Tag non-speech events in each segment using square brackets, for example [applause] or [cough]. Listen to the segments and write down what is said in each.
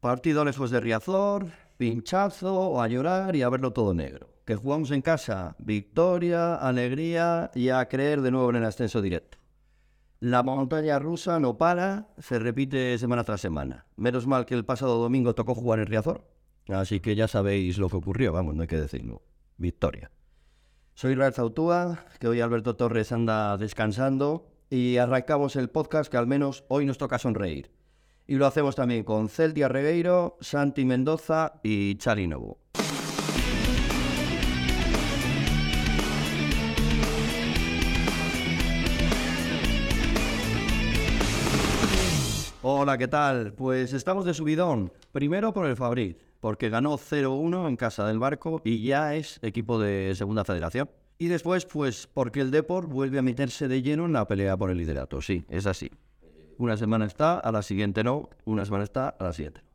Partido lejos de Riazor, pinchazo, a llorar y a verlo todo negro. Que jugamos en casa, victoria, alegría y a creer de nuevo en el ascenso directo. La montaña rusa no para, se repite semana tras semana. Menos mal que el pasado domingo tocó jugar en Riazor, así que ya sabéis lo que ocurrió, vamos, no hay que decirlo. Victoria. Soy Rael Zautúa, que hoy Alberto Torres anda descansando y arrancamos el podcast que al menos hoy nos toca sonreír. Y lo hacemos también con Celtia Regueiro, Santi Mendoza y Chari Novo. Hola, ¿qué tal? Pues estamos de subidón. Primero por el Fabrit, porque ganó 0-1 en casa del barco y ya es equipo de Segunda Federación. Y después, pues porque el Deport vuelve a meterse de lleno en la pelea por el liderato. Sí, es así. Una semana está, a la siguiente no. Una semana está, a la siguiente no.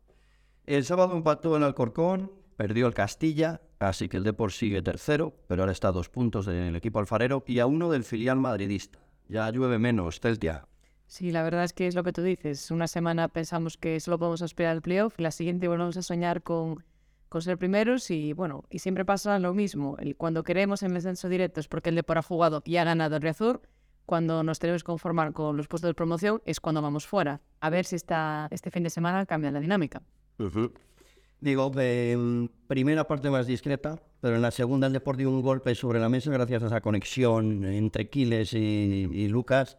El sábado empató el Alcorcón, perdió el Castilla, así que el Deport sigue tercero, pero ahora está a dos puntos del equipo alfarero y a uno del filial madridista. Ya llueve menos, Celtia. Sí, la verdad es que es lo que tú dices. Una semana pensamos que solo podemos esperar al playoff, la siguiente volvemos a soñar con, con ser primeros y bueno, y siempre pasa lo mismo. El, cuando queremos en el descenso directo es porque el Depor ha jugado y ha ganado el Riazor. Cuando nos tenemos que conformar con los puestos de promoción es cuando vamos fuera. A ver si esta, este fin de semana cambia la dinámica. Digo, en primera parte más discreta, pero en la segunda el Depor dio un golpe sobre la mesa gracias a esa conexión entre Quiles y, y Lucas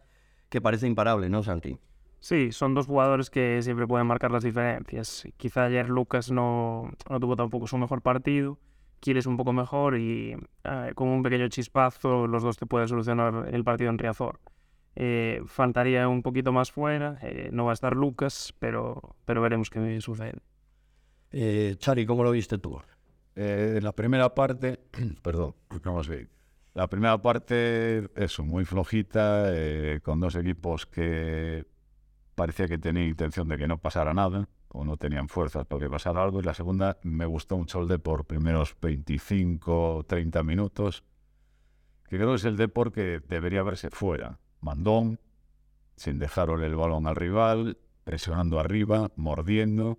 que parece imparable, ¿no, Santi? Sí, son dos jugadores que siempre pueden marcar las diferencias. Quizá ayer Lucas no, no tuvo tampoco su mejor partido, Quiles un poco mejor y eh, con un pequeño chispazo los dos te pueden solucionar el partido en Riazor. Eh, faltaría un poquito más fuera, eh, no va a estar Lucas, pero, pero veremos qué sucede. Eh, Chari, ¿cómo lo viste tú? Eh, la primera parte, [clears throat] perdón, vamos bien. La primera parte, eso, muy flojita, eh, con dos equipos que parecía que tenían intención de que no pasara nada, o no tenían fuerzas para que pasara algo. Y la segunda, me gustó mucho el por primeros 25, 30 minutos, que creo que es el Depor que debería verse fuera. Mandón, sin dejarle el balón al rival, presionando arriba, mordiendo.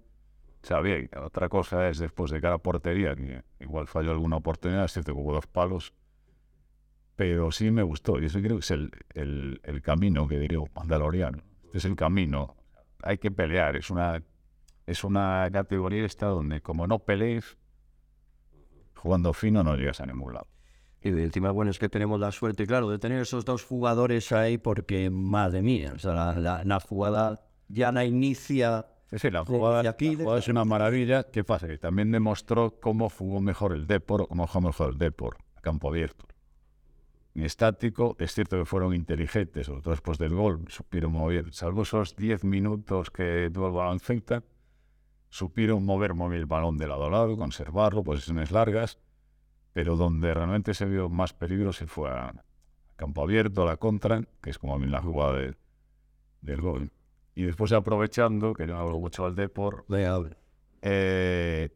O sea, bien, otra cosa es después de cada portería, que igual falló alguna oportunidad, cierto que hubo dos palos, pero sí me gustó. Y eso creo que es el, el, el camino que diría Mandaloriano. Este es el camino. Hay que pelear. Es una, es una categoría esta donde como no pelees, jugando fino no llegas a ningún lado. Y encima, bueno, es que tenemos la suerte, claro, de tener esos dos jugadores ahí porque, madre mía, o sea, la, la, la jugada ya la inicia... Sí, sí, la jugada, de aquí, la jugada es una maravilla. ¿Qué pasa? Que también demostró cómo jugó mejor el Depor o cómo jugó mejor el Depor a campo abierto estático. Es cierto que fueron inteligentes, sobre todo después del gol, supieron mover, salvo esos 10 minutos que tuvo el balón supieron mover, mover el balón de lado a lado, conservarlo, posiciones largas, pero donde realmente se vio más peligro se fue a, campo abierto, a la contra, que es como la jugada de, del gol. Y después aprovechando, que yo hablo mucho al Depor, eh,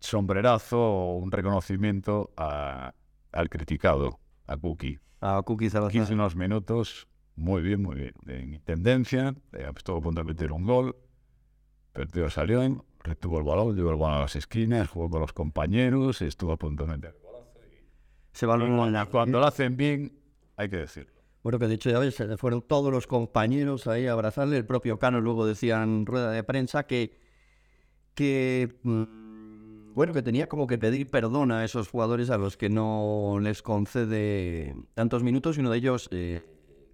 sombrerazo, un reconocimiento a, al criticado, a Cookie. A Cookie Salazar. 15 unos minutos, muy bien, muy bien. En tendencia, eh, estuvo a punto de meter un gol, perdió salió, retuvo el balón, llevó el balón a las esquinas, jugó con los compañeros, estuvo a punto de meter el golazo. Y, Se balón y cuando lo hacen bien, hay que decirlo. Bueno, que de hecho ya ves, fueron todos los compañeros ahí a abrazarle. El propio Cano luego decía en rueda de prensa que, que mmm, bueno, que tenía como que pedir perdón a esos jugadores a los que no les concede tantos minutos y uno de ellos, eh,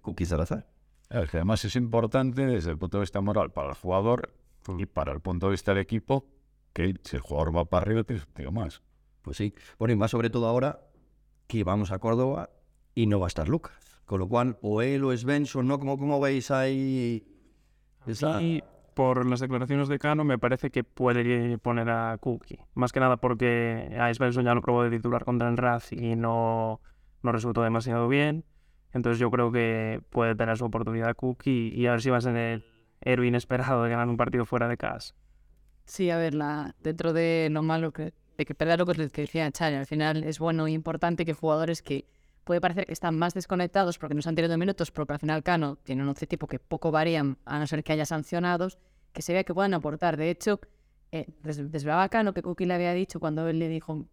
Cookie Salazar. Es que además es importante desde el punto de vista moral para el jugador y para el punto de vista del equipo que si el jugador va para arriba, tienes digo más. Pues sí. Bueno, y más sobre todo ahora que vamos a Córdoba y no va a estar Lucas. Con lo cual, o él o Svensson, ¿no? ¿Cómo, cómo veis ahí? Esa... Y por las declaraciones de Cano me parece que puede poner a Cookie. Más que nada porque a Svensson ya lo probó de titular contra el Raz y no, no resultó demasiado bien. Entonces yo creo que puede tener su oportunidad Cookie y a ver si va a ser el héroe inesperado de ganar un partido fuera de casa. Sí, a ver, la, dentro de lo malo que, de que perder lo que decía Chari, al final es bueno e importante que jugadores que puede parecer que están más desconectados porque no se han tirado minutos, porque al final Cano tiene un once tipo que poco varían, a no ser que haya sancionados, que se vea que puedan aportar. De hecho, eh, des- desvelaba Cano que Cookie le había dicho cuando él le dijo,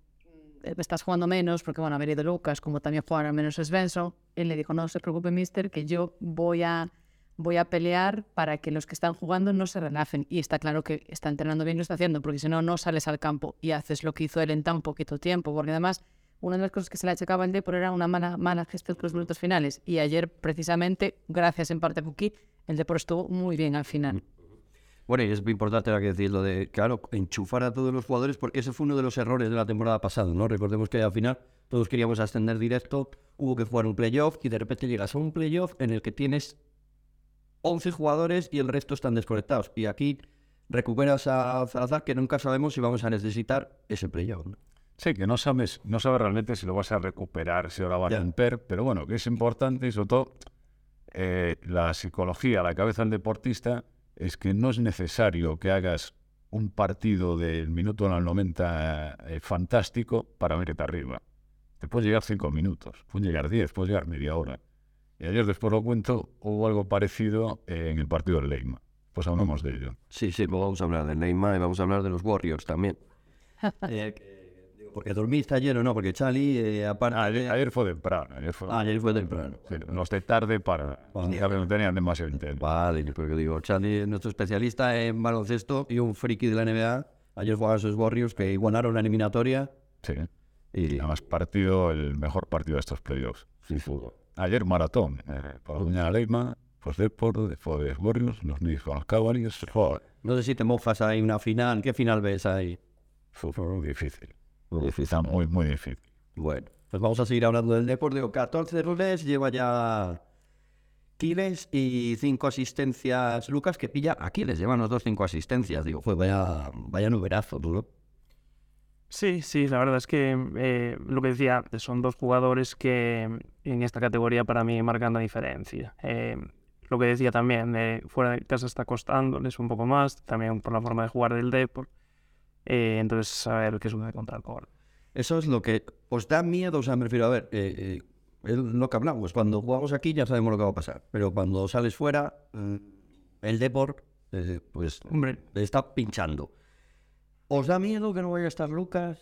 "Eh, estás jugando menos, porque bueno, haber ido Lucas, como también jugará menos Svensson, él le dijo, no se preocupe, mister, que yo voy a, voy a pelear para que los que están jugando no se relajen. Y está claro que está entrenando bien, lo está haciendo, porque si no, no sales al campo y haces lo que hizo él en tan poquito tiempo, porque además una de las cosas que se le achacaba al Depor era una mala, mala gestión con los minutos finales. Y ayer, precisamente, gracias en parte a Cookie, el Depor estuvo muy bien al final. Bueno, y es muy importante ahora que lo de, claro, enchufar a todos los jugadores, porque ese fue uno de los errores de la temporada pasada, ¿no? Recordemos que al final todos queríamos ascender directo, hubo que jugar un playoff y de repente llegas a un playoff en el que tienes 11 jugadores y el resto están desconectados. Y aquí recuperas a Zalazar, que nunca sabemos si vamos a necesitar ese playoff. ¿no? Sí, que no sabes, no sabes realmente si lo vas a recuperar, si ahora va a romper, pero bueno, que es importante y sobre todo eh, la psicología, la cabeza del deportista, es que no es necesario que hagas un partido del minuto al 90 eh, fantástico para venirte arriba. Te puedes llegar cinco minutos, puedes llegar 10, puedes llegar media hora. Y ayer, después lo cuento, hubo algo parecido en el partido del Leima. Pues hablamos de ello. Sí, sí, luego vamos a hablar de Neymar y vamos a hablar de los Warriors también. [laughs] Eh, que- digo, porque dormiste ayer o no, porque Charlie, eh, aparte... Ayer, ayer fue temprano. Ayer fue, Ah, ayer fue temprano. Sí, los de tarde para... Vale. ya no tenían demasiado interés. Vale, porque digo, Charlie es nuestro especialista en baloncesto y un friki de la NBA. Ayer jugaban sus Warriors que ganaron la eliminatoria Sí. y... Además, partido, el mejor partido de estos playoffs. Sí, fútbol. Ayer maratón. Eh, por Doña Leima, pues Depor, después de Warriors, los Knicks con los Cavaliers. No sé si te mojas ahí una final. ¿Qué final ves ahí? muy difícil. Muy difícil. Muy, muy difícil. Bueno, pues vamos a seguir hablando del deporte. Digo, 14 goles, lleva ya Quiles y 5 asistencias Lucas, que pilla a Quiles. Llevan los dos 5 asistencias. Digo, pues vaya, vaya nuberazo, ¿no? Sí, sí, la verdad es que eh, lo que decía antes, son dos jugadores que en esta categoría para mí marcan la diferencia. Eh, lo que decía también, eh, fuera de casa está costándoles un poco más, también por la forma de jugar del Depor. Eh, entonces, a ver qué sucede contra el Córdoba. Eso es lo que os da miedo. O sea, me refiero a ver, eh, eh, es lo que hablamos. Cuando jugamos aquí ya sabemos lo que va a pasar. Pero cuando sales fuera, mm, el Deport, eh, pues Hombre, está pinchando. ¿Os da miedo que no vaya a estar Lucas?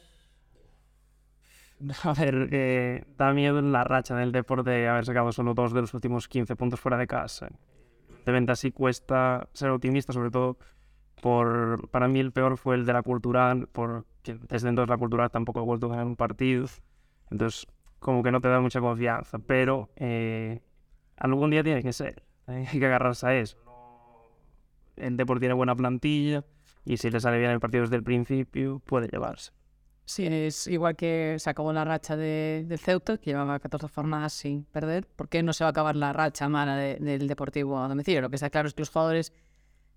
[laughs] a ver, eh, da miedo la racha del Depor de haber sacado solo dos de los últimos 15 puntos fuera de casa. De venta sí cuesta ser optimista, sobre todo por, para mí el peor fue el de la cultural, porque desde entonces la cultural tampoco ha vuelto a ganar un partido. Entonces, como que no te da mucha confianza, pero eh, algún día tiene que ser. [laughs] Hay que agarrarse a eso. El Depor tiene buena plantilla y si le sale bien el partido desde el principio, puede llevarse. Sí, es igual que se acabó la racha de, del Ceuta, que llevaba 14 jornadas sin perder. ¿Por qué no se va a acabar la racha mala de- del Deportivo a domicilio? Lo que está claro es que los jugadores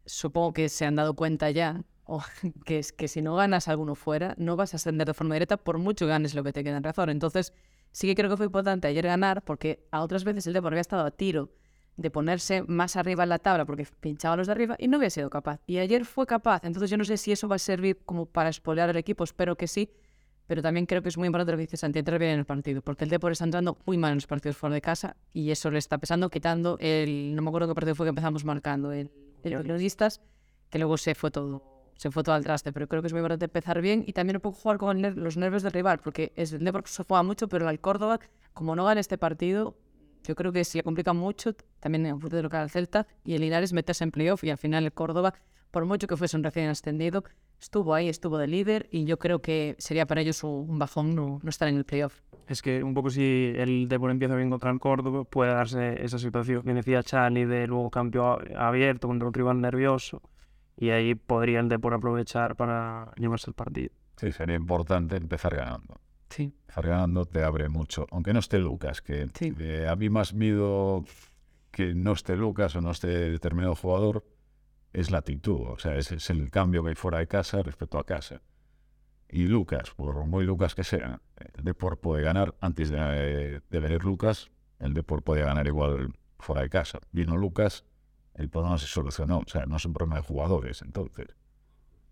supongo que se han dado cuenta ya [laughs] o que es que si no ganas alguno fuera, no vas a ascender de forma directa por mucho ganes lo que te queda en razón. Entonces, sí que creo que fue importante ayer ganar porque a otras veces el Depor había estado a tiro de ponerse más arriba en la tabla porque pinchaba a los de arriba y no había sido capaz. Y ayer fue capaz. Entonces yo no sé si eso va a servir como para espolear al equipo, espero que sí. Pero también creo que es muy importante lo que dice Santi, entrar bien en el partido, porque el Depor está entrando muy mal en los partidos fuera de casa y eso le está pesando, quitando el, no me acuerdo qué partido fue que empezamos marcando, el, el Unionistas, que luego se fue todo, se fue todo al traste, pero creo que es muy importante empezar bien y también un poco jugar con los nervios del rival, porque es, el Depor se juega mucho, pero el Córdoba, como no gana este partido, yo creo que se le complica mucho también en de local al Celta y el Linares meterse en playoff y al final el Córdoba, por mucho que fuese un recién ascendido, estuvo ahí, estuvo de líder y yo creo que sería para ellos un bajón no, no estar en el playoff. Es que un poco si el Depor empieza bien contra el Córdoba, puede darse esa situación que decía Chani de luego cambio a- abierto contra un rival nervioso y ahí podría el Depor aprovechar para llevarse el partido. Sí, sería importante empezar ganando. Sí. Te abre mucho. Aunque no esté Lucas, que Sí. eh, a mí más miedo que no esté Lucas o no esté determinado jugador es la actitud. O sea, es, es el cambio que hay fuera de casa respecto a casa. Y Lucas, por muy Lucas que sea, el Depor puede ganar antes de, de venir Lucas. El Depor puede ganar igual fuera de casa. Vino Lucas, el problema se solucionó. O sea, no es un problema de jugadores, entonces.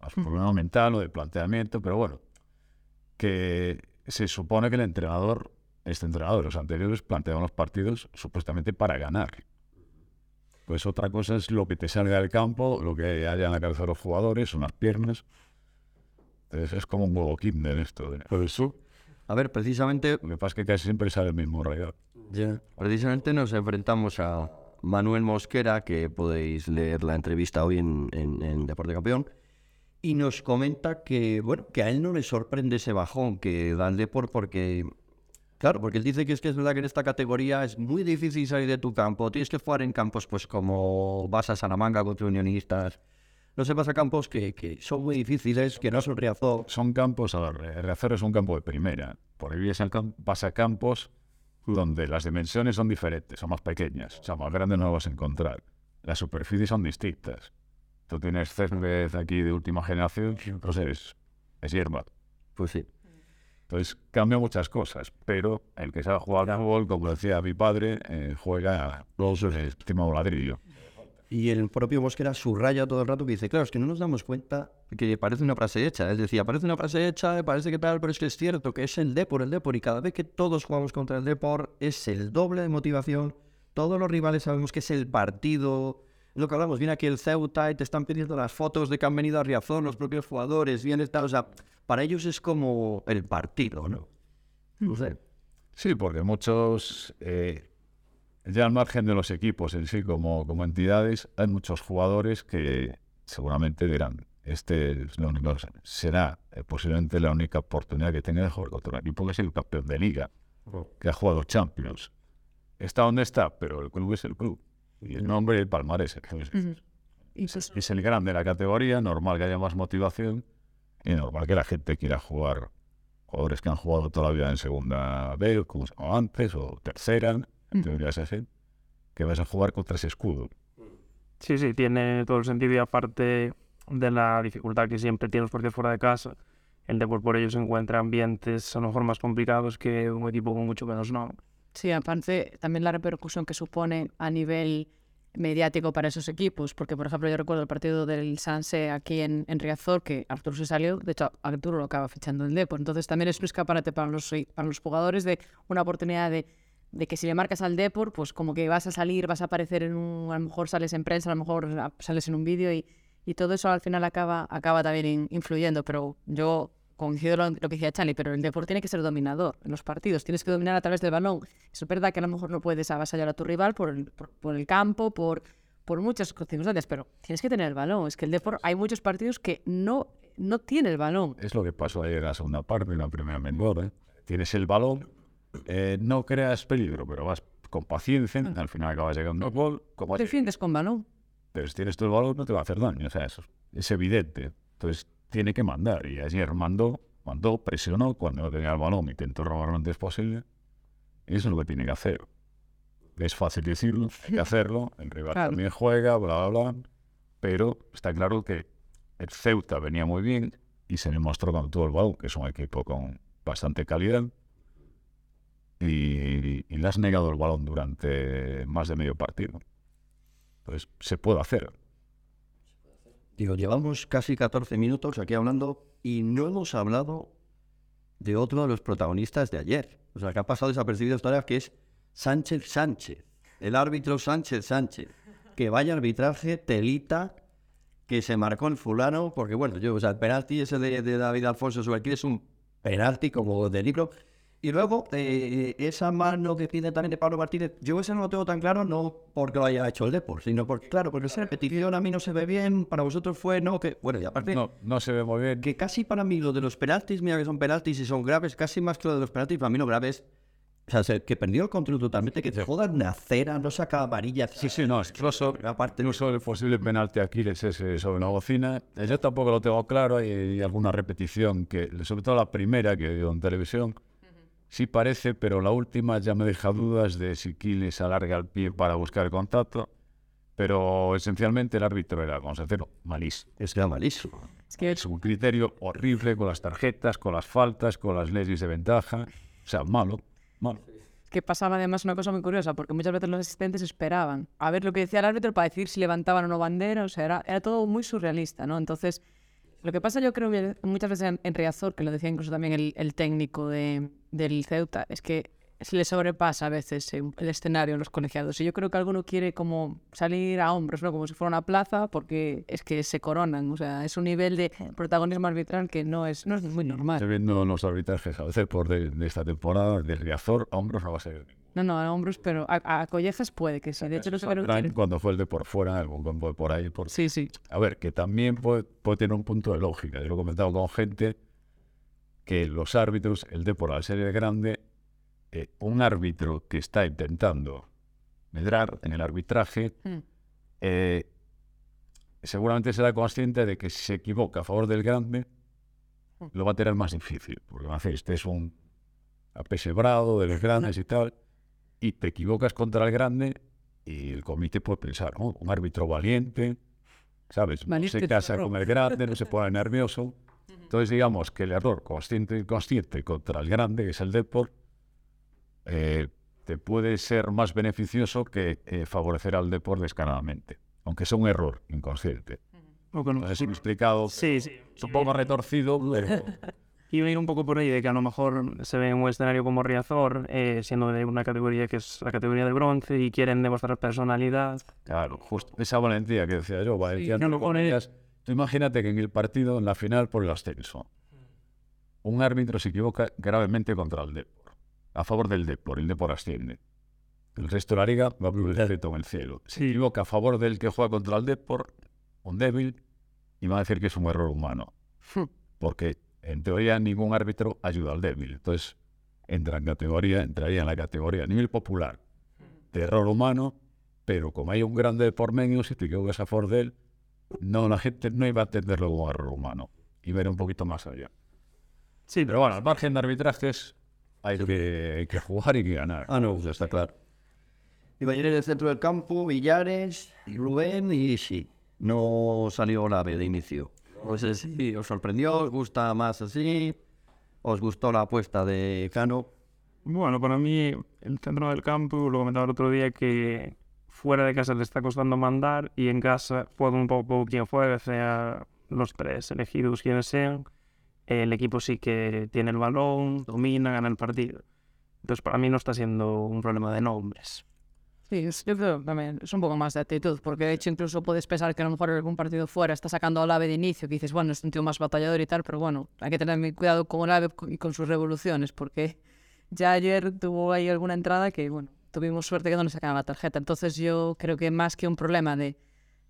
Es un problema mental o de planteamiento, pero bueno, que se supone que el entrenador, este entrenador, los anteriores, planteaban los partidos supuestamente para ganar. Pues otra cosa es lo que te salga del campo, lo que haya en la cabeza de los jugadores, son las piernas. Entonces es como un huevo kinder esto. De, por eso, A ver, precisamente, lo que pasa es que casi siempre sale el mismo realidad. precisamente nos enfrentamos a Manuel Mosquera, que podéis leer la entrevista hoy en, en, en Deporte Campeón, y nos comenta que, bueno, que a él no le sorprende ese bajón que da el Deport porque, claro, porque él dice que es que es verdad que en esta categoría es muy difícil salir de tu campo, tienes que jugar en campos pues como vas a Salamanca contra Unionistas, no sé, vas a campos que, que son muy difíciles, que no son Riazor, Son campos, a ver, Reacer es un campo de primera. Por ahí vas a campos donde las dimensiones son diferentes, son más pequeñas. O sea, más grandes no lo vas a encontrar. Las superficies son distintas. Tú tienes césped aquí de última generación, pues es, es hierba. pues sí. Entonces cambia muchas cosas, pero el que sabe jugar al fútbol, como decía mi padre, eh, juega de un ladrillo. Y el propio Mosquera subraya todo el rato que dice, claro, es que no nos damos cuenta que parece una frase hecha. Es decir, parece una frase hecha, parece que tal, pero es que es cierto que es el Depor, el Depor. Y cada vez que todos jugamos contra el Depor es el doble de motivación. Todos los rivales sabemos que es el partido. Lo que hablamos, viene aquí el Ceuta y te están pidiendo las fotos de que han venido a Riazón, los propios jugadores, viene tal. O sea, para ellos es como el partido, ¿no? No sé. Sí, porque muchos, eh, ya al margen de los equipos en sí como, como entidades, hay muchos jugadores que seguramente dirán, este es lo único, será eh, posiblemente la única oportunidad que tenga de jugar contra un equipo que es el campeón de liga, que ha jugado Champions. Está donde está, pero el club es el club. Y el nombre y el palmarés Y pues, es el grande de la categoría, normal que haya más motivación y normal que la gente quiera jugar. Jugadores que han jugado toda la vida en segunda B, como se llamaba antes, o tercera, en teoría es así, que vas a jugar contra ese escudo. Sí, sí, tiene todo el sentido y aparte de la dificultad que siempre tiene los partidos fuera de casa, el Depor por ello se encuentra ambientes a lo mejor más complicados que un equipo con mucho menos no. Sí, aparte también la repercusión que supone a nivel mediático para esos equipos, porque por ejemplo yo recuerdo el partido del Sanse aquí en, en Riazor, que Arturo se salió, de hecho Arturo lo acaba fichando el Depor, entonces también es un escaparate para los, para los jugadores de una oportunidad de, de que si le marcas al Depor, pues como que vas a salir, vas a aparecer en un, a lo mejor sales en prensa, a lo mejor sales en un vídeo y, y todo eso al final acaba, acaba también in- influyendo, pero yo coincido lo, lo que decía Chani, pero el deporte tiene que ser dominador en los partidos, tienes que dominar a través del balón. Es verdad que a lo mejor no puedes avasallar a tu rival por el, por, por el campo, por, por muchas circunstancias, pero tienes que tener el balón. Es que el deporte, hay muchos partidos que no, no tiene el balón. Es lo que pasó ayer en la segunda parte, en la primera menor. ¿eh? Tienes el balón, eh, no creas peligro, pero vas con paciencia, al final acabas llegando al gol. Como defiendes con balón. pero si tienes tú el balón no te va a hacer daño, o sea, eso es evidente. Entonces tiene que mandar y ayer mandó, mandó, presionó cuando no tenía el balón, intentó robar lo antes posible. Y eso es lo que tiene que hacer. Es fácil decirlo, hay que hacerlo, el rival Claro. también juega, bla, bla, bla, pero está claro que el Ceuta venía muy bien y se demostró con todo el balón, que es un equipo con bastante calidad. Y, y le has negado el balón durante más de medio partido. Entonces, se puede hacer. Digo, llevamos casi 14 minutos aquí hablando y no hemos hablado de otro de los protagonistas de ayer. O sea, que ha pasado desapercibido esta que es Sánchez Sánchez. El árbitro Sánchez Sánchez. Que vaya arbitraje, telita, que se marcó el fulano, porque bueno, yo, o sea, el penalti ese de, de David Alfonso sobre aquí es un penalti como de libro. Y luego, eh, esa mano que pide también de Pablo Martínez, yo ese no lo tengo tan claro, no porque lo haya hecho el Depor, sino porque, claro, porque esa repetición a mí no se ve bien, para vosotros fue, no, que, bueno, y aparte, No, no se ve muy bien. que casi para mí lo de los penaltis, mira que son penaltis y son graves, casi más que lo de los penaltis, para mí no graves. O sea, se- que perdió el control totalmente, que te jodan una cera, no saca amarilla. Sí, sí, no, incluso, Aparte, incluso el posible penalti aquí es ese sobre la bocina. Eh, Yo tampoco lo tengo claro, hay, hay alguna repetición, que sobre todo la primera que dio en televisión, sí parece, pero la última ya me deja dudas de si Quiles alarga el pie para buscar el contacto. Pero esencialmente el árbitro era, vamos a decirlo, malísimo. es que era malísimo. Es que Es un criterio horrible con las tarjetas, con las faltas, con las leyes de ventaja. O sea, malo, malo. que pasaba además una cosa muy curiosa, porque muchas veces los asistentes esperaban a ver lo que decía el árbitro para decir si levantaban o no bandera, o sea, era, era todo muy surrealista, ¿no? Entonces, lo que pasa yo creo que muchas veces en, en Riazor, que lo decía incluso también el, el técnico de, del Ceuta, es que se le sobrepasa a veces el el escenario en los colegiados. Y yo creo que alguno quiere como salir a hombros, ¿no? Como si fuera una plaza, porque es que se coronan. O sea, es un nivel de protagonismo arbitral que no es, no es muy Estoy normal. viendo los arbitrajes a veces por de, de esta temporada, de Riazor a hombros no va a ser. No, no, a hombros, pero a, a collejas puede que sí. De hecho, no Traen Cuando fue el de por fuera, algún campo de por ahí. Por... Sí, sí. A ver, que también puede, puede tener un punto de lógica. Yo lo he comentado con gente que los árbitros, el de por al ser el grande, eh, un árbitro que está intentando medrar en el arbitraje, Mm. eh, seguramente será consciente de que si se equivoca a favor del grande, Mm. lo va a tener más difícil. Porque va a decir, este es un apesebrado de los grandes y tal, y te equivocas contra el grande y el comité puede pensar, "Oh, un árbitro valiente, ¿sabes? No se casa con el grande, no se pone nervioso. Entonces, digamos que el error consciente e inconsciente contra el grande, que es el Deport, eh, te puede ser más beneficioso que eh, favorecer al Deport descaradamente, aunque sea un error inconsciente. No- No sé si me he explicado. Sí, sí. Un poco retorcido, pero [laughs] Iba a ir un poco por ahí de que a lo mejor se ve en un escenario como Riazor, eh, siendo de una categoría que es la categoría de bronce y quieren demostrar personalidad. claro, justo esa valentía que decía yo, valentía no lo entre pone- comillas. Tú imagínate que en el partido, en la final por el ascenso, un árbitro se equivoca gravemente contra el Depor, a favor del Depor, el Depor asciende. El resto de la liga va por en el cielo. Se equivoca a favor del que juega contra el Depor, un débil, y va a decir que es un error humano. Porque en teoría ningún árbitro ayuda al débil. Entonces entra en categoría, entraría en la categoría a nivel popular de error humano, pero como hay un grande de por medio, si te equivocas a favor de él, no, la gente no iba a entenderlo como error humano. A ir un poquito más allá. Sí, Pero bueno, al margen de arbitrajes, hay que, hay que jugar y que ganar. Ah, no, pues está claro. Iba a ir en el centro del campo, Villares, Rubén y sí, no salió la B de inicio. No sé si os sorprendió, os gusta más así, os gustó la apuesta de Cano. Bueno, para mí el centro del campo, lo comentaba el otro día, que fuera de casa le está costando mandar y en casa juega un poco quien juegue, sea los tres elegidos quienes sean, el equipo sí que tiene el balón, domina, gana el partido. Entonces para mí no está siendo un problema de nombres. Sí, yo creo también es un poco más de actitud, porque de hecho incluso puedes pensar que a lo mejor algún partido fuera está sacando al AVE de inicio, que dices, bueno, es un tío más batallador y tal, pero bueno, hay que tener cuidado con el AVE y con sus revoluciones, porque ya ayer tuvo ahí alguna entrada que, bueno, tuvimos suerte que no le sacaban la tarjeta. Entonces yo creo que más que un problema de,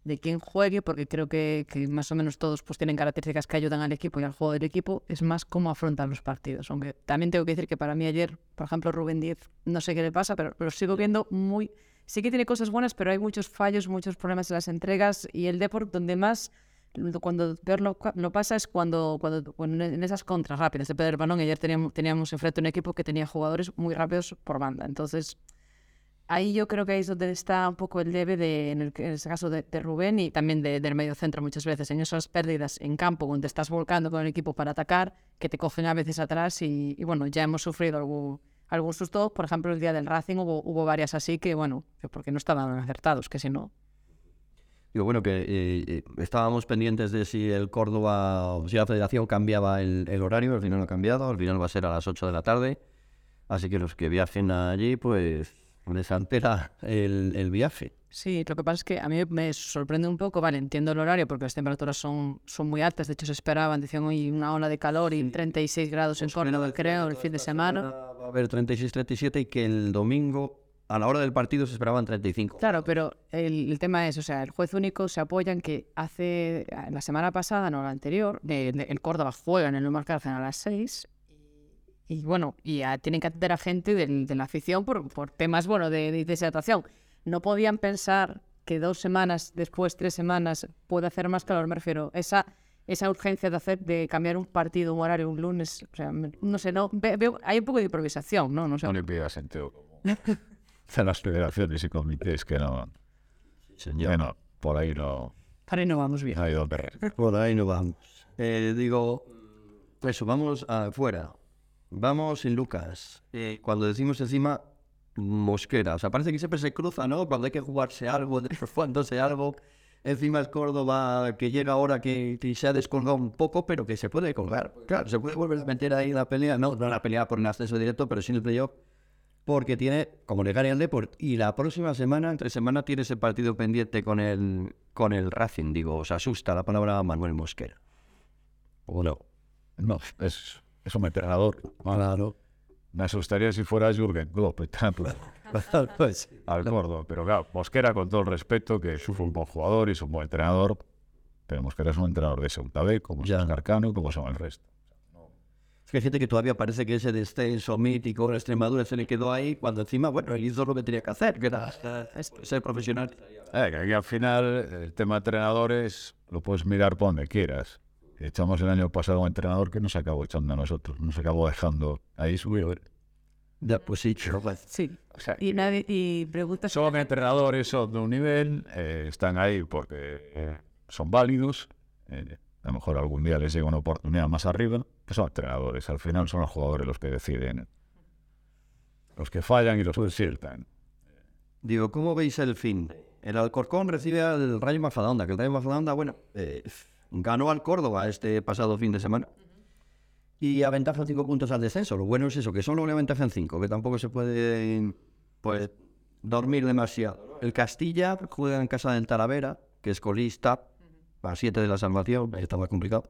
de quién juegue, porque creo que, que más o menos todos pues tienen características que ayudan al equipo y al juego del equipo, es más cómo afrontan los partidos. Aunque también tengo que decir que para mí ayer, por ejemplo, Rubén Díez, no sé qué le pasa, pero lo sigo viendo muy... Sí que tiene cosas buenas, pero hay muchos fallos, muchos problemas en las entregas y el Deport donde más cuando peor lo, lo pasa es cuando, cuando, en esas contras rápidas de perder el balón. Ayer teníamos, teníamos enfrente un equipo que tenía jugadores muy rápidos por banda. Entonces, ahí yo creo que ahí es donde está un poco el debe de, en, el, en ese caso de, Rubén y también de- del medio centro muchas veces, en esas pérdidas en campo donde estás volcando con el equipo para atacar, que te cogen a veces atrás y, bueno, ya hemos sufrido algún, algún susto. Por ejemplo, el día del Racing hubo, hubo varias así que, bueno, que porque no estaban acertados, que si no... Digo, bueno, que eh, eh, estábamos pendientes de si el Córdoba, o si la federación cambiaba el, el horario, al final no ha cambiado, al final va a ser a las 8 de la tarde, así que los que viajen allí, pues les altera el, el viaje. Sí, lo que pasa es que a mí me sorprende un poco, vale, entiendo el horario porque las temperaturas son, son muy altas, de hecho se esperaban, decían hoy una ola de calor y 36 grados en Córdoba, creo, el fin de semana. Va a haber 36-37 y que el domingo, a la hora del partido, se esperaban 35. Claro, pero el, el tema es, o sea, el juez único se apoya en que hace, la semana pasada, no la anterior, de- el Córdoba juega en el Cárcel a las 6 y bueno, y ya tienen que atender a gente del- de la afición por, por temas, bueno, de, de deshidratación. No podían pensar que dos semanas después, tres semanas, puede hacer más calor, me refiero. Esa, esa urgencia de hacer, de cambiar un partido, un horario, un lunes, o sea, me- no sé, no, ve- veo, hay un poco de improvisación, ¿no? No sé. No le pidas sentido común. [laughs] De las federaciones y comités que no. Bueno, por ahí no, Para ahí no vamos bien. no a perder. Por ahí no vamos. Eh, digo, eso, vamos afuera. Vamos sin Lucas. Eh, cuando decimos encima, Mosquera. O sea, parece que siempre se cruza, ¿no? Cuando hay que jugarse algo, [laughs] jugándose algo. Encima es Córdoba, que llega ahora que, que se ha descolgado un poco, pero que se puede colgar. Claro, se puede volver a meter ahí en la pelea. No, no en la pelea por el ascenso directo, pero sí en el playoff. porque tiene, como le gane al Deport, y la próxima semana, entre semana, tiene ese partido pendiente con el, con el Racing, digo, os asusta la palabra Manuel Mosquera. ¿O no? No, es, es un entrenador. Claro. Me asustaría si fuera Jürgen Klopp, por ejemplo, [laughs] pues, al Córdoba. Pero claro, Mosquera, con todo el respeto, que es un buen jugador y es un buen entrenador, pero Mosquera es un entrenador de segunda B, como es Carcano, como son el resto. es que hay gente que todavía parece que ese descenso mítico en Extremadura se le quedó ahí, cuando encima, bueno, él hizo lo que tenía que hacer, que era ser profesional. Eh, que aquí al final el tema de entrenadores lo puedes mirar por donde quieras. Echamos el año pasado a un entrenador que nos acabó echando a nosotros, nos acabó dejando ahí subir. Ya, pues sí, pues, Sí. O sea, Y, nadie, y preguntas... son entrenadores, son de un nivel, eh, están ahí porque eh, son válidos. eh, a lo mejor algún día les llega una oportunidad más arriba. Que son entrenadores, al final son los jugadores los que deciden. Los que fallan y los que aciertan. Digo, ¿cómo veis el fin? El Alcorcón recibe al Rayo Majadahonda, que el Rayo Majadahonda, bueno, eh, ganó al Córdoba este pasado fin de semana. Y aventaja cinco puntos al descenso. Lo bueno es eso, que solo le aventajan cinco, que tampoco se puede pues, dormir demasiado. El Castilla juega en casa del Talavera, que es colista, a siete de la salvación, está más complicado.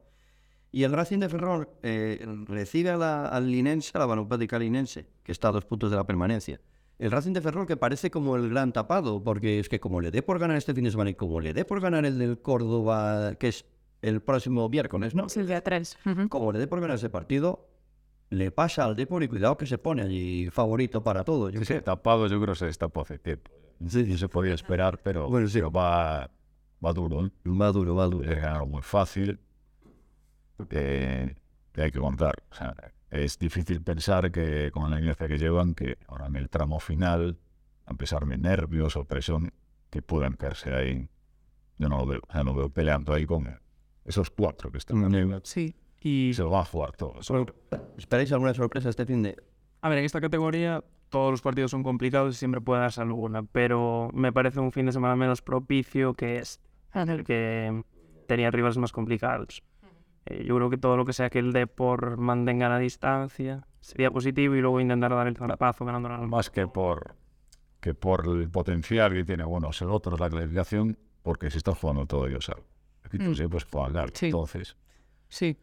Y el Racing de Ferrol eh, recibe a la- al Linense, a la Vanopática Linense, que está a dos puntos de la permanencia. El Racing de Ferrol que parece como el gran tapado, porque es que como le dé por ganar este fin de semana y como le dé por ganar el del Córdoba, que es el próximo miércoles, ¿no? Es el día 3. Como le dé por ganar ese partido, le pasa al Depor y cuidado que se pone allí favorito para todo. Yo Sí, sí, sé. tapado yo creo que se destapó hace tiempo. Sí, No se podía esperar, pero, Bueno, sí. pero va, va duro. ¿eh? Va duro, va duro. Es ganar muy fácil. Eh, hay que contar. O sea, es difícil pensar que con la inercia que llevan, que ahora en el tramo final, a pesar de nervios o presión, que puedan caerse ahí. Yo no lo veo. O sea, no veo peleando ahí con esos cuatro que están arriba. Sí. Y, Se lo van a jugar todos. ¿Esperáis alguna sorpresa este fin de...? a ver, en esta categoría todos los partidos son complicados y siempre puede darse alguna, pero me parece un fin de semana menos propicio que este, el que tenía rivales más complicados. Eh, yo creo que todo lo que sea que el Depor mantenga la distancia sería positivo y luego intentar dar el zarpazo ganando la más que por que por el potencial que tiene bueno el otro la clasificación porque se está jugando todo ellos algo tú Mm. siempre puedes jugar Sí. entonces Sí.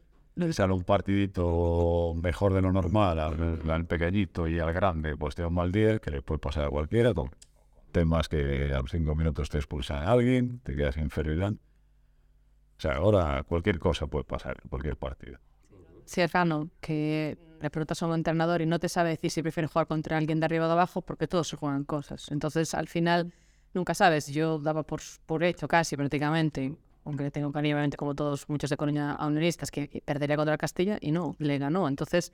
sale un partidito mejor de lo normal al, al pequeñito y al grande pues te da un mal día que le puede pasar a cualquiera con temas que a los cinco minutos te expulsan a alguien te quedas inferioridad o sea ahora cualquier cosa puede pasar en cualquier partido Si es raro que le preguntas a un entrenador y no te sabe decir si prefiere jugar contra alguien de arriba o de abajo porque todos se juegan cosas. Entonces, al final, nunca sabes. Yo daba por, por hecho casi prácticamente, aunque le tengo cariño, obviamente, como todos muchos de Coruña auneristas, que que perdería contra el Castilla y no, le ganó. Entonces,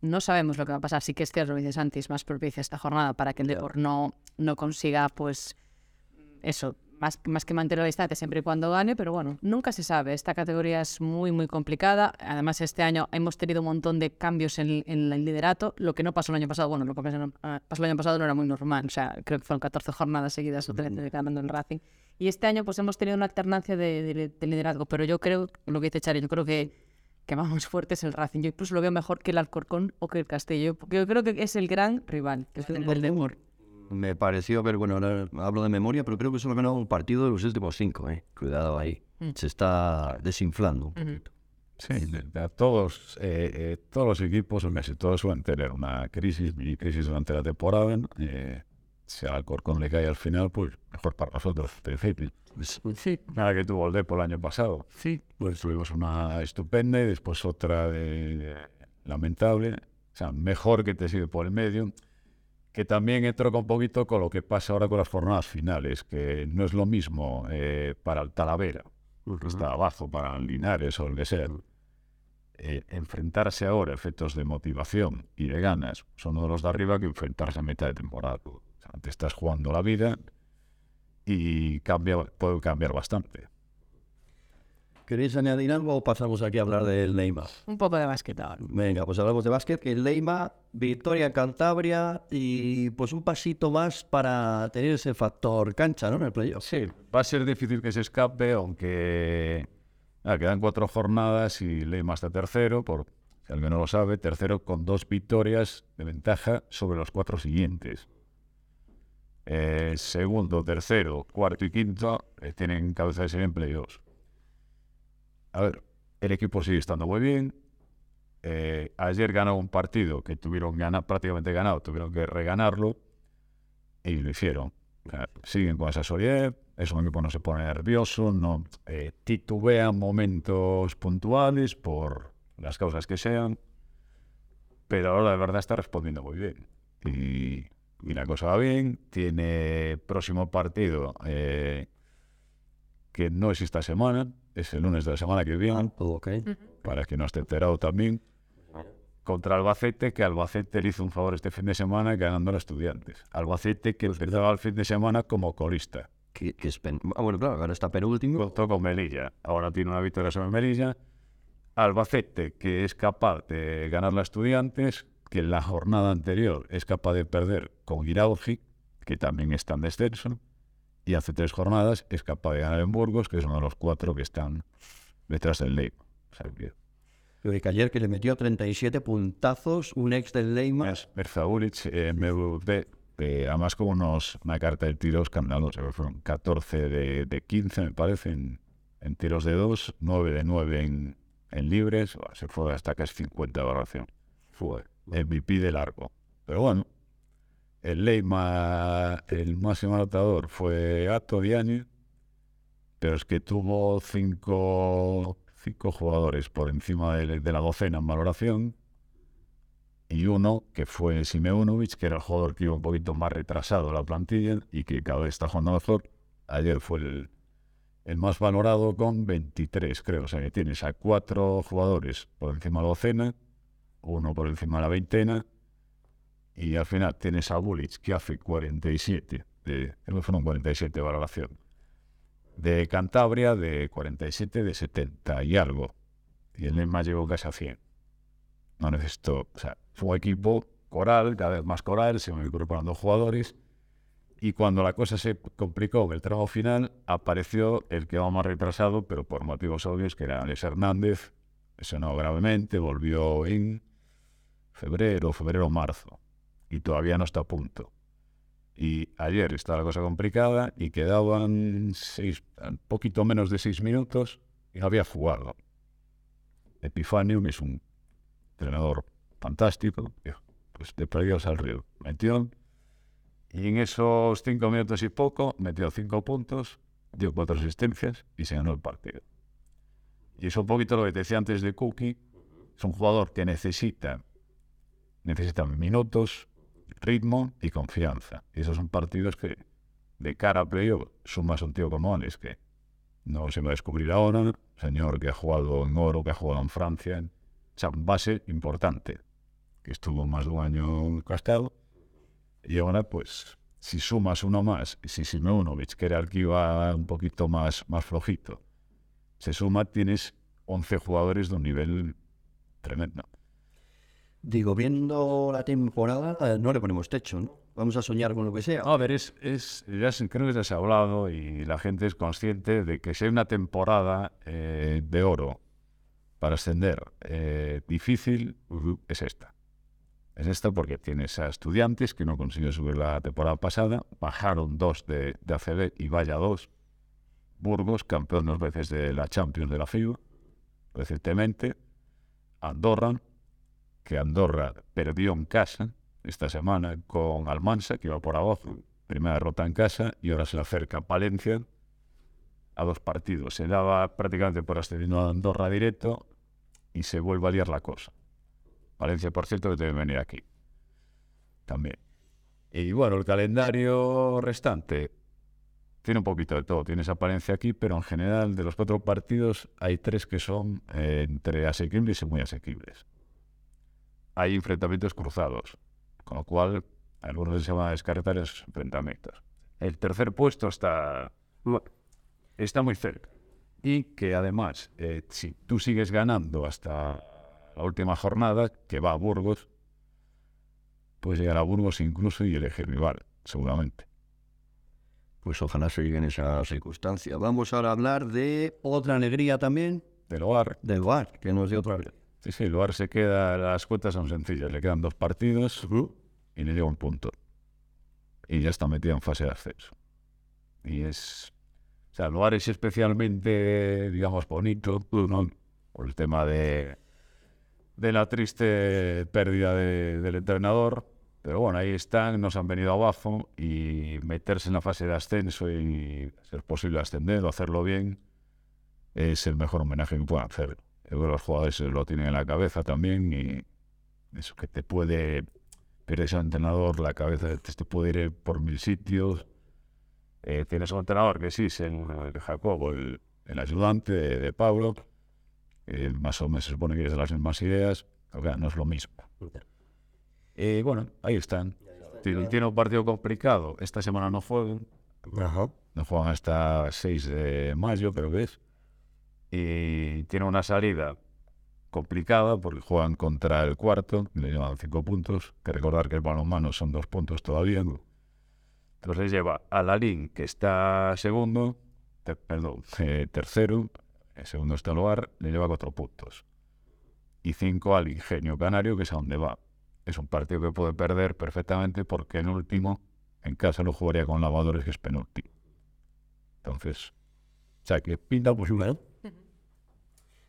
no sabemos lo que va a pasar. Sí que es cierto, dice Santi, es más propicia esta jornada para que el Depor no, no consiga, pues, eso, más, más que mantener la distancia siempre y cuando gane, pero bueno, nunca se sabe. Esta categoría es muy, muy complicada. Además, este año hemos tenido un montón de cambios en, en el liderato, lo que no pasó el año pasado. Bueno, lo que pasó, pasó el año pasado no era muy normal. O sea, creo que fueron 14 jornadas seguidas o 13 ganando el Racing. Y este año, pues hemos tenido una alternancia de, de- de liderazgo, pero yo creo, lo que dice Chari, yo creo que que vamos fuerte es el Racing. Yo incluso lo veo mejor que el Alcorcón o que el Castillo, porque yo creo que es el gran rival, que es el, Depor. Me pareció ver, bueno, ahora hablo de memoria, pero creo que solo ha ganado un partido de los últimos cinco, ¿eh? Cuidado ahí. Mm. Se está desinflando un poquito. Sí, de- de todos, eh, eh, todos los equipos, o casi todos suelen tener una crisis, mini crisis durante la temporada. Eh, si al Alcorcón le cae al final, pues mejor para nosotros, difícil. Sí, Nada que tuvo el Depo el año pasado. sí. Pues tuvimos una estupenda y después otra de, de lamentable. O sea, mejor que te sigue por el medio. Que también entroca un poquito con lo que pasa ahora con las jornadas finales, que no es lo mismo eh, para el Talavera, que está abajo, para el Linares o el que sea. Eh, enfrentarse ahora a efectos de motivación y de ganas son uno de los de arriba que enfrentarse a mitad de temporada. O sea, te estás jugando la vida y cambia, puede cambiar bastante. ¿Queréis añadir algo o pasamos aquí a hablar del Neymar? Un poco de básquet ahora. Venga, pues hablamos de básquet, que el Leima, victoria en Cantabria y pues un pasito más para tener ese factor cancha, ¿no? En el playoff. Sí, va a ser difícil que se escape, aunque ah, quedan cuatro jornadas y Leima está tercero. Por, que alguien no lo sabe, tercero con dos victorias de ventaja sobre los cuatro siguientes. Eh, segundo, tercero, cuarto y quinto eh, tienen cabeza de serie en playoffs. A ver, el equipo sigue estando muy bien. Eh, ayer ganó un partido que tuvieron gana, prácticamente ganado, tuvieron que reganarlo y lo hicieron. O sea, siguen con esa solidez, es un equipo no se pone nervioso, no eh, titubean momentos puntuales por las causas que sean, pero ahora de verdad está respondiendo muy bien. Y, y la cosa va bien, tiene próximo partido eh, que no es esta semana, es el lunes de la semana que viene, Todo ok. para que no esté enterado también, contra Albacete, que Albacete le hizo un favor este fin de semana ganando a los estudiantes. Albacete que empezaba el fin de semana como colista. Que, que es pen- ah, bueno, claro, ahora está penúltimo. Contó con Melilla. Ahora tiene una victoria sobre Melilla. Albacete, que es capaz de ganar a Estudiantes, que en la jornada anterior es capaz de perder con Irauji, que también está en descenso, y hace tres jornadas es capaz de ganar en Burgos, que es uno de los cuatro que están detrás del Leima. O sea que Pero que ayer que le metió 37 puntazos, un ex del Leima. es Berzaulic, eh, MVP, eh, además con unos, una carta de tiros escandalosa, fueron 14 de, de 15, me parece, en, en tiros de 2, 9 de 9 en, en libres, se fue hasta casi 50 de valoración. Fue MVP de largo. Pero bueno, el Leima, el máximo anotador fue Ato Diani, pero es que tuvo cinco, cinco jugadores por encima de, de la docena en valoración y uno que fue Simeunovic, que era el jugador que iba un poquito más retrasado la plantilla y que cada vez está jugando mejor. Ayer fue el, el más valorado con 23, creo. O sea que tienes a cuatro jugadores por encima de la docena, uno por encima de la veintena, y al final tienes a Bulic que hace 47, de, fueron 47 de valoración. De Cantabria, de 47, de 70 y algo. Y el Lema llegó casi a 100 no necesito, o sea, fue un equipo coral, cada vez más coral, se me incorporando jugadores. Y cuando la cosa se complicó en el tramo final, apareció el que va más retrasado, pero por motivos obvios, que era Alex Hernández. Lesionado gravemente, volvió en febrero, febrero-marzo. Y todavía no está a punto. Y ayer estaba la cosa complicada y quedaban seis, un poquito menos de seis minutos y no había jugado. Epifanio, que es un entrenador fantástico, dijo, pues de perdidos al río. Metió, y en esos cinco minutos y poco, metió cinco puntos, dio cuatro asistencias y se ganó el partido. Y es un poquito lo que te decía antes de Cookie, es un jugador que necesita, necesita minutos, ritmo y confianza. Y esos son partidos que, de cara a playoff, sumas un tío como Alex, que no se va a descubrir ahora, señor que ha jugado en Oro, que ha jugado en Francia, sea, base importante, que estuvo más de un año cascado. Y ahora, pues, si sumas uno más, y si Simeunovic, que era el que iba un poquito más, más flojito, se suma, tienes 11 jugadores de un nivel tremendo. Digo, viendo la temporada, eh, no le ponemos techo, ¿no? Vamos a soñar con lo que sea. A ver, es, es ya creo que ya se ha hablado y la gente es consciente de que si hay una temporada eh, de oro para ascender eh, difícil, es esta. Es esta porque tienes a estudiantes que no consiguió subir la temporada pasada, bajaron dos de, de ACB y vaya dos. Burgos, campeón dos veces de la Champions de la FIBA, recientemente. Andorra, que Andorra perdió en casa esta semana con Almansa, que iba por abajo, primera derrota en casa, y ahora se le acerca Palencia a dos partidos. Se daba prácticamente por ascendiendo a Andorra directo y se vuelve a liar la cosa. Valencia, por cierto, que debe venir aquí. También. Y bueno, el calendario restante tiene un poquito de todo. Tienes apariencia aquí, pero en general de los cuatro partidos hay tres que son eh, entre asequibles y muy asequibles. Hay enfrentamientos cruzados, con lo cual algunos se van a descartar esos enfrentamientos. El tercer puesto está, está muy cerca. Y que además, eh, si tú sigues ganando hasta la última jornada, que va a Burgos, puedes llegar a Burgos incluso y elegir rival, seguramente. Pues ojalá se llegue en esa circunstancia. Vamos ahora a hablar de otra alegría también, Del hogar, del bar, que nos dio otra alegría. Sí, sí, Luar se queda, las cuentas son sencillas, le quedan dos partidos y le llega un punto. Y ya está metido en fase de ascenso. Y es, o sea, Luar es especialmente, digamos, bonito, ¿no? por el tema de, de la triste pérdida de- del entrenador. Pero bueno, ahí están, nos han venido abajo y meterse en la fase de ascenso y ser posible ascender o hacerlo bien es el mejor homenaje que puedan hacer. Creo que los jugadores lo tienen en la cabeza también y eso que te puede, pierdes al entrenador, la cabeza te, te puede ir por mil sitios. Eh, tienes un entrenador que sí, es el, el Jacobo, el, el ayudante de, de Pablo, que más o menos se supone que es de las mismas ideas, pero claro, no es lo mismo. Y bueno, ahí están. Tiene, tiene un partido complicado. Esta semana no juegan. No juegan hasta 6 de mayo, creo que es. Y tiene una salida complicada porque juegan contra el cuarto, le llevan 5 puntos. Que recordar que el balonmano son 2 puntos todavía. Entonces lleva a Lalín, que está segundo, te- perdón, eh, tercero, el segundo está el hogar, le lleva 4 puntos. Y 5 al Ingenio Canario, que es a donde va. Es un partido que puede perder perfectamente porque en último, en casa lo jugaría con lavadores, que es penúltimo. Entonces, o sea, que pinta pues una.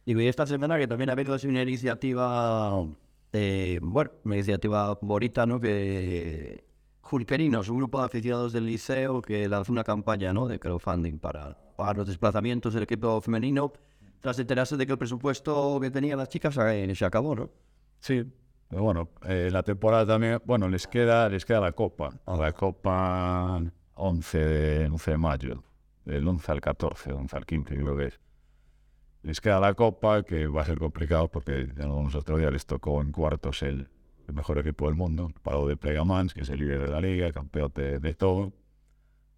Digo, y esta semana que también ha habido una iniciativa, eh, bueno, una iniciativa bonita, ¿no? Que Julperinos, un grupo de aficionados del liceo que lanzó una campaña, ¿no? De crowdfunding para pagar los desplazamientos del equipo femenino, tras enterarse de que el presupuesto que tenían las chicas eh, se acabó, ¿no? Sí. Pero bueno, eh, la temporada también, bueno, les queda, les queda la Copa. La Copa 11 de, 11 de mayo, del 11 al 14, 11 al 15 creo que es. Les queda la Copa, que va a ser complicado porque ya lo vimos otro día, les tocó en cuartos el, mejor equipo del mundo, Palo de Plegamans, que es el líder de la liga, campeón de, todo.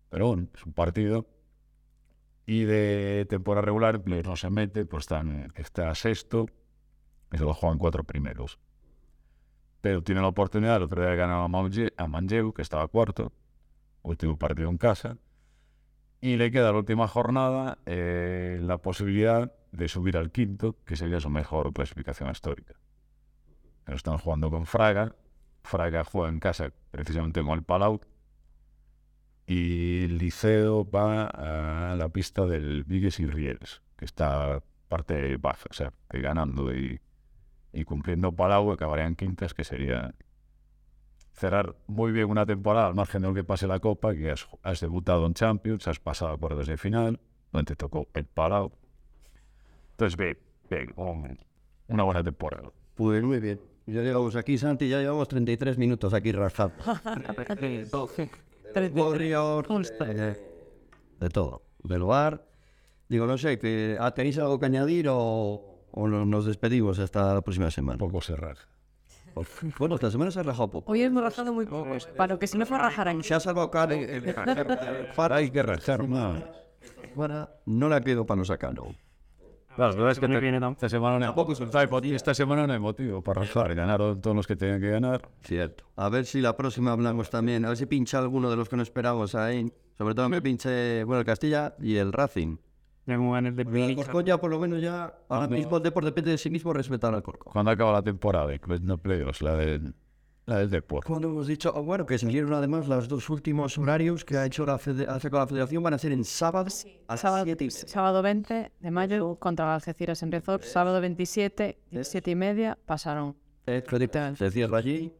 Pero bueno, es un partido. Y de temporada regular, no se mete, pues están, está sexto, y solo juegan cuatro primeros. Pero tiene la oportunidad, el otro día Manje- a Manlleu, que estaba cuarto, último partido en casa, y le queda la última jornada eh, la posibilidad de subir al quinto, que sería su mejor clasificación histórica. Están jugando con Fraga, Fraga juega en casa precisamente con el Palau, y Liceo va a la pista del Vigues y Rieles, que está parte baja, o sea, ganando y, y cumpliendo Palau acabarían quintas, que sería cerrar muy bien una temporada al margen de lo que pase la Copa, que has, has debutado en Champions, has pasado a cuartos de final, donde te tocó el Palau. Entonces, bien, un- una buena temporada. Pues muy bien. Ya llegamos aquí, Santi, ya llevamos 33 minutos aquí Justo. [laughs] eh, de todo. Del bar. Digo, no sé, ah, ¿tenéis algo que añadir o, o no- nos despedimos hasta la próxima semana? poco cerrar. Bueno, esta semana se ha rajado poco. Hoy hemos rajado muy pocos, para que si no se rajaran. Se ha salvado Karen. el- Hay que rajar más. no la pido para no sacarlo. Claro, la verdad es que esta semana no Tampoco esta semana no hay motivo para rajar. Ganaron todos los que tenían que ganar. Cierto. A ver si la próxima hablamos también. A ver si pincha alguno de los que no esperamos ahí. Sobre todo me pinche, bueno, el Castilla y el Racing. Ya como ganes de El pincha. Corcón ya por lo menos ya, ahora mismo el Depor depende de sí mismo respetar al Corcón. Cuando acaba la temporada de no Playoffs, la del, la del Depor. Cuando hemos dicho, oh, bueno, que salieron además los dos últimos horarios que ha hecho la, fede- ha sacado la federación van a ser en sábado a las Sábado, 7 y media. sábado 20 de mayo contra Algeciras en Rezor. Sábado 27, 17 y media, pasaron. Se cierra allí.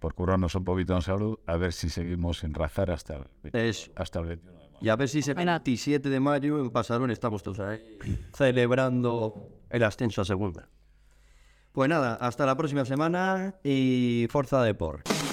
Por curarnos un poquito en salud, a ver si seguimos sin rajar hasta el, Eso. hasta el 21 de mayo. Y a ver si ese Buena. 27 de mayo en Pasarón estamos todos ahí celebrando el ascenso a segunda. Pues nada, hasta la próxima semana y Forza Deport.